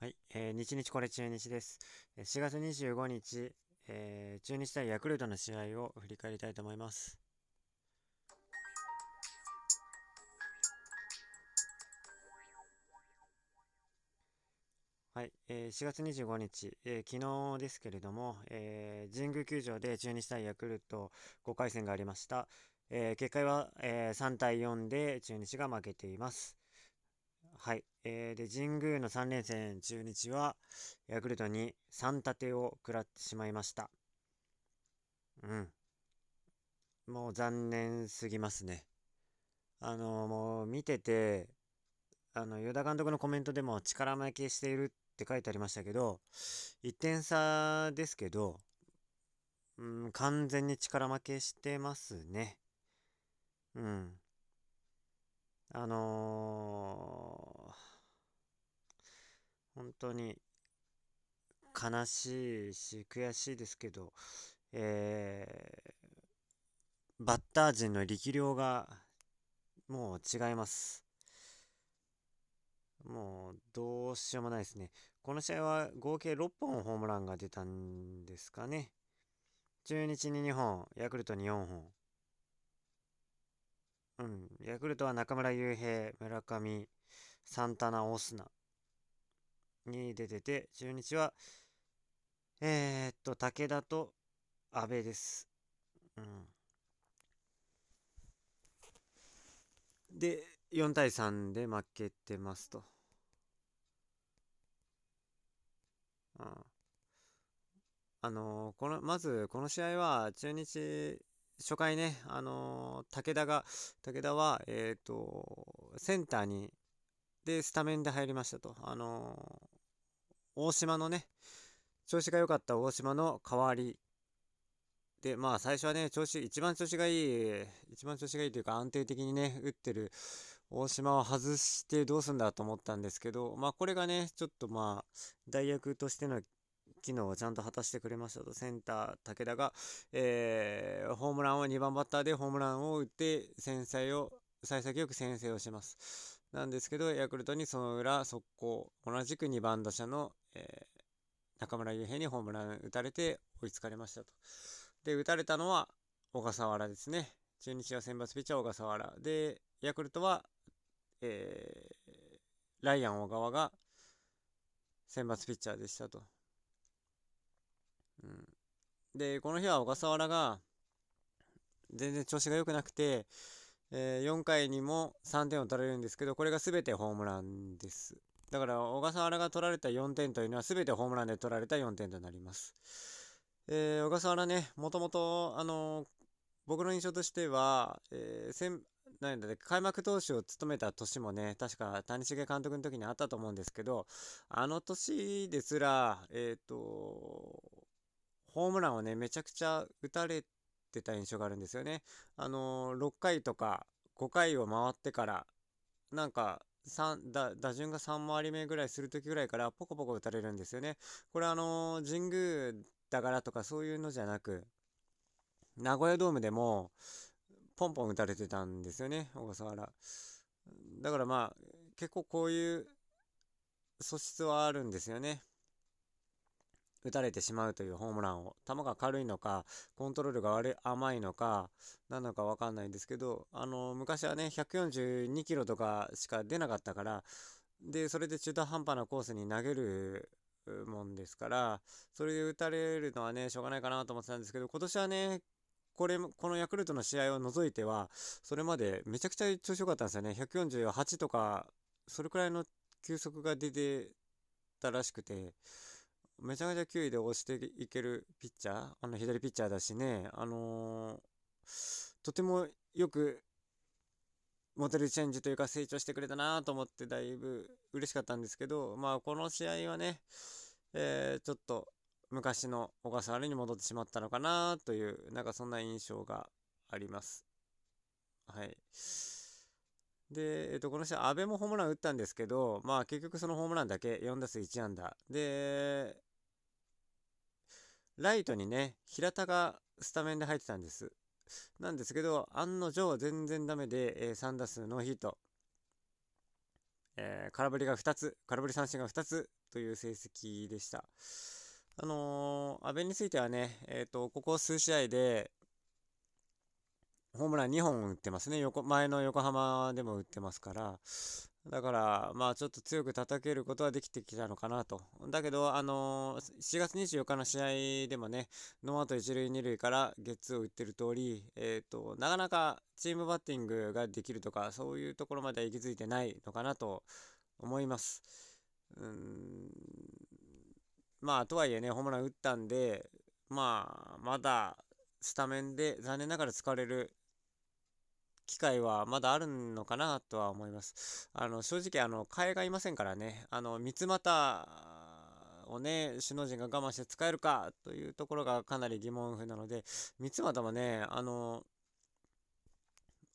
はい、えー、日日これ中日です。4月25日、えー、中日対ヤクルトの試合を振り返りたいと思います。はい、えー、4月25日、えー、昨日ですけれども、えー、神宮球場で中日対ヤクルト5回戦がありました。えー、結果は、えー、3対4で中日が負けています。はい。えー、で、神宮の3連戦、中日は、ヤクルトに3立てを食らってしまいました。うん。もう残念すぎますね。あの、もう見てて、あの、与田監督のコメントでも力負けしているって書いてありましたけど、1点差ですけど、うん、完全に力負けしてますね。うん。あのー、本当に悲しいし悔しいですけど、えー、バッター陣の力量がもう違います。もうどうしようもないですね。この試合は合計6本ホームランが出たんですかね。中日に2本、ヤクルトに4本。うん。ヤクルトは中村悠平、村上、サンタナ、オスナに出てて、中日は、えー、っと、武田と阿部です。うん。で、4対3で負けてますと。うん。あのー、この、まず、この試合は、中日初回ね、あのー、武田が、武田は、えっ、ー、と、センターに、で、スタメンで入りましたと。あのー、大島のね、調子が良かった大島の代わり。で、まあ、最初はね、調子、一番調子がいい、一番調子がいいというか、安定的にね、打ってる大島を外してどうすんだと思ったんですけど、まあ、これがね、ちょっとまあ、代役としての機能をちゃんと果たしてくれましたと、センター、武田が、えー、ホームランを2番バッターでホームランを打って、先制を、幸先よく先制をします。なんですけど、ヤクルトにその裏、速攻、同じく2番打者の、えー、中村悠平にホームラン打たれて追いつかれましたと。で、打たれたのは小笠原ですね。中日は選抜ピッチャー小笠原。で、ヤクルトは、えー、ライアン小川が選抜ピッチャーでしたと。で、この日は小笠原が全然調子が良くなくて、えー、4回にも3点を取られるんですけど、これが全てホームランです。だから、小笠原が取られた4点というのは全てホームランで取られた4点となります。えー、小笠原ね、もともと、あのー、僕の印象としては、えー、なんだね、開幕投手を務めた年もね、確か谷繁監督の時にあったと思うんですけど、あの年ですら、えっ、ー、と、ホームランをね、めちゃくちゃ打たれてた印象があるんですよね。あのー、6回とか5回を回ってから、なんか、3打打順が3回り目ぐらいする時ぐらいからポコポコ打たれるんですよね。これあのー、神宮だからとかそういうのじゃなく、名古屋ドームでもポンポン打たれてたんですよね、小笠原。だからまあ、結構こういう素質はあるんですよね。打たれてしまうというホームランを。球が軽いのか、コントロールが悪い、甘いのか、なのかわかんないんですけど、あの、昔はね、142キロとかしか出なかったから、で、それで中途半端なコースに投げるもんですから、それで打たれるのはね、しょうがないかなと思ってたんですけど、今年はね、これ、このヤクルトの試合を除いては、それまでめちゃくちゃ調子良かったんですよね。148とか、それくらいの球速が出てたらしくて、めちゃめちゃ球威で押していけるピッチャー、あの左ピッチャーだしね、あのー、とてもよくモデルチェンジというか成長してくれたなと思ってだいぶ嬉しかったんですけど、まあこの試合はね、えー、ちょっと昔の小笠原に戻ってしまったのかなという、なんかそんな印象があります。はい。で、えっと、この試合、阿部もホームラン打ったんですけど、まあ結局そのホームランだけ4打数1安打。で、ライトにね、平田がスタメンで入ってたんです。なんですけど、案の定全然ダメで、えー、3打数ノーヒット。えー、空振りが2つ、空振り三振が2つという成績でした。あのー、阿部についてはね、えっ、ー、と、ここ数試合で、ホームラン2本打ってますね。横前の横浜でも打ってますから。だから、まあちょっと強く叩けることはできてきたのかなと。だけど、あのー、7月24日の試合でもね、ノーアウト1塁2塁からゲッツーを打ってる通り、えっ、ー、と、なかなかチームバッティングができるとか、そういうところまでは行き着いてないのかなと思います。うん、まあ、とはいえね、ホームラン打ったんで、まあ、まだスタメンで残念ながら使われる機会はまだあるのかなとは思います。あの、正直、あの、替えがいませんからね、あの、三股をね、首脳陣が我慢して使えるかというところがかなり疑問符なので、三股もね、あの、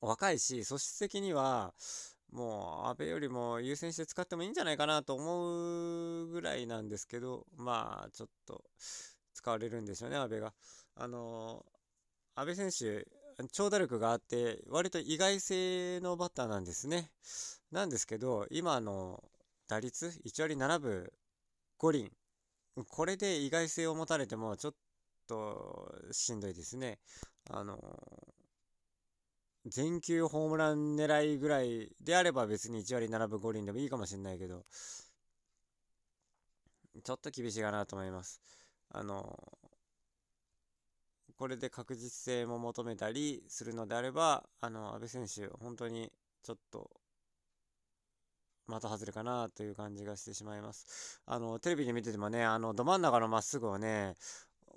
若いし、素質的には、もう、安倍よりも優先して使ってもいいんじゃないかなと思うぐらいなんですけど、まあ、ちょっと、使われるんでしょうね、安倍が。あの、安倍選手、長打力があって、割と意外性のバッターなんですね。なんですけど、今の打率1割7分5厘。これで意外性を持たれてもちょっとしんどいですね。あの、全球ホームラン狙いぐらいであれば別に1割7分5厘でもいいかもしれないけど、ちょっと厳しいかなと思います。あの、これで確実性も求めたりするのであれば、あの、安部選手、本当にちょっと、的外れかなという感じがしてしまいます。あの、テレビで見ててもね、あの、ど真ん中のまっすぐをね、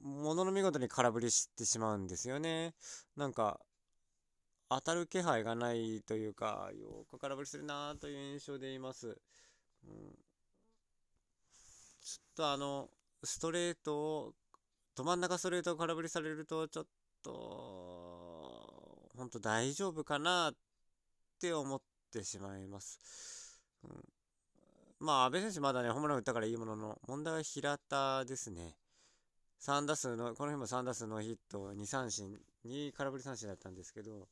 ものの見事に空振りしてしまうんですよね。なんか、当たる気配がないというか、よく空振りするなという印象でいます。うん、ちょっとあの、ストレートをど真ん中ストレートを空振りされると、ちょっと、本当大丈夫かなって思ってしまいます。うん、まあ、安倍選手まだね、ホームラン打ったからいいものの、問題は平田ですね。3打数の、この日も3打数のヒット、2三振、2空振り三振だったんですけど、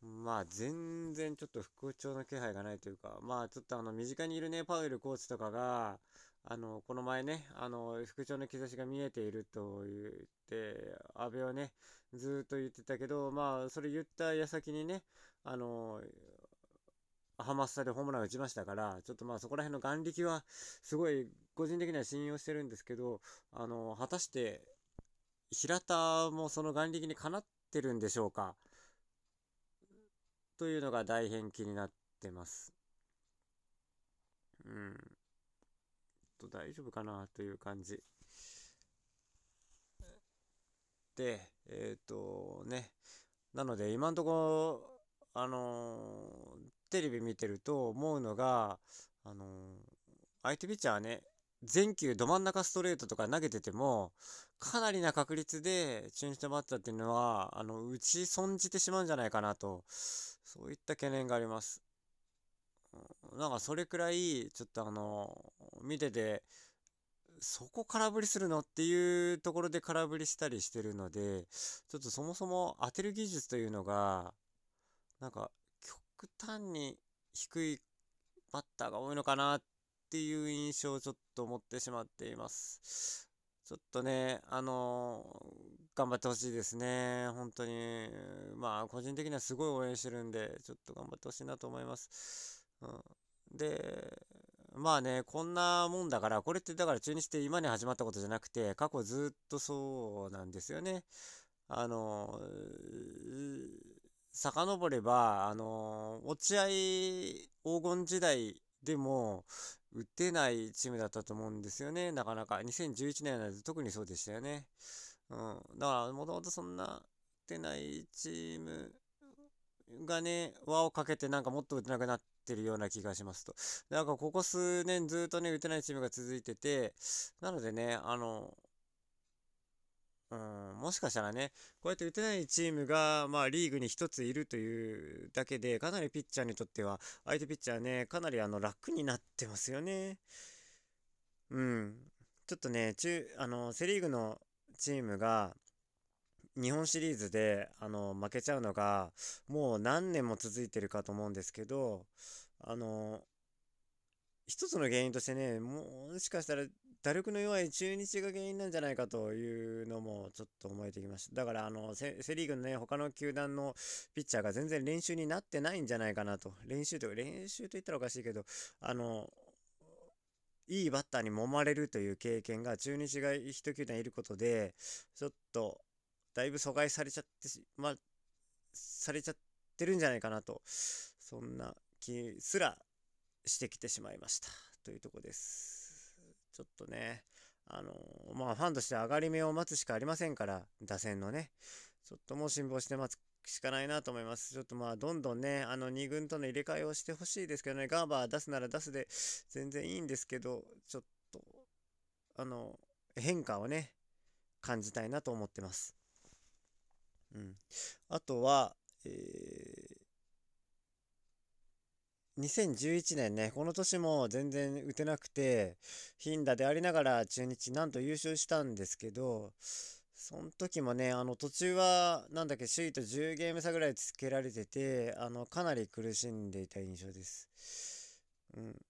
まあ、全然ちょっと復調の気配がないというか、まあ、ちょっとあの、身近にいるね、パウエルコーチとかが、あの、この前ね、あの、復調の兆しが見えていると言って、安倍はね、ずっと言ってたけど、まあ、それ言った矢先にね、あの、ハマスタでホームラン打ちましたから、ちょっとまあそこら辺の眼力は、すごい個人的には信用してるんですけど、あの、果たして、平田もその眼力にかなってるんでしょうか？というのが大変気になってます。うん。と大丈夫かなという感じ。で、えっ、ー、とね、なので今んとこ、あのー、テレビ見てると思うのが、あのー、相手ピッチャーはね、全球ど真ん中ストレートとか投げてても、かなりな確率で中日のバッターっていうのは、あの、打ち損じてしまうんじゃないかなと、そういった懸念があります。なんかそれくらい、ちょっとあの、見てて、そこ空振りするの？っていうところで空振りしたりしてるので、ちょっとそもそも当てる技術というのが、なんか極端に低いバッターが多いのかなっていう印象をちょっと持ってしまっています。ちょっとね、あのー、頑張ってほしいですね。本当に。まあ、個人的にはすごい応援してるんで、ちょっと頑張ってほしいなと思います。うん、で、まあね、こんなもんだから、これってだから中日って今に始まったことじゃなくて、過去ずっとそうなんですよね。あの、遡れば、あの、落合黄金時代でも、打てないチームだったと思うんですよね、なかなか。2011年なんて特にそうでしたよね。うん。だから、もともとそんな打てないチームがね、輪をかけてなんかもっと打てなくなってるような気がしますと。なんかここ数年ずっとね、打てないチームが続いてて、なのでね、あの、うん、もしかしたらね、こうやって打てないチームが、まあ、リーグに一ついるというだけで、かなりピッチャーにとっては、相手ピッチャーね、かなりあの楽になってますよね。うん。ちょっとね、中、あの、セ・リーグのチームが、日本シリーズで、あの、負けちゃうのが、もう何年も続いてるかと思うんですけど、あの、一つの原因としてね、もしかしたら打力の弱い中日が原因なんじゃないかというのもちょっと思えてきました。だからあのセ、リーグのね、他の球団のピッチャーが全然練習になってないんじゃないかなと。練習とか、練習と言ったらおかしいけど、あの、いいバッターに揉まれるという経験が中日が一球団いることで、ちょっと、だいぶ阻害されちゃって、まあ、されちゃってるんじゃないかなと、そんな気すらしてきてしまいました。というとこです。ちょっとね、あのー、まあ、ファンとして上がり目を待つしかありませんから、打線のね、ちょっともう辛抱して待つしかないなと思います。ちょっとまあ、どんどんね、あの、2軍との入れ替えをしてほしいですけどね、ガーバー出すなら出すで全然いいんですけど、ちょっと、あの、変化をね、感じたいなと思ってます。うん。あとは、えー、2011年ね、この年も全然打てなくて、頻打でありながら中日なんと優勝したんですけど、その時もね、あの途中は、なんだっけ、首位と10ゲーム差ぐらいつけられてて、あの、かなり苦しんでいた印象です。うん。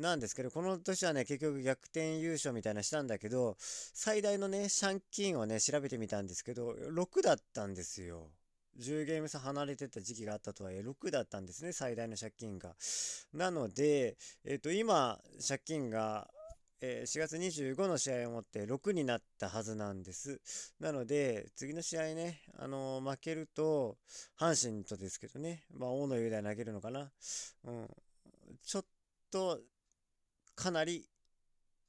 なんですけど、この年はね、結局逆転優勝みたいなしたんだけど、最大のね、借金をね、調べてみたんですけど、6だったんですよ。10ゲーム差離れてた時期があったとはいえ、6だったんですね、最大の借金が。なので、えっ、ー、と、今、借金が、えー、4月25の試合をもって6になったはずなんです。なので、次の試合ね、あのー、負けると、阪神とですけどね、まあ、大野雄大投げるのかな。うん。ちょっと、かなり、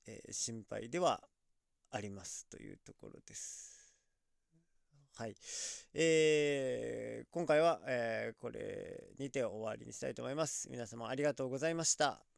えー、心配ではありますというところです。はい。えー、今回は、えー、これにて終わりにしたいと思います。皆様ありがとうございました。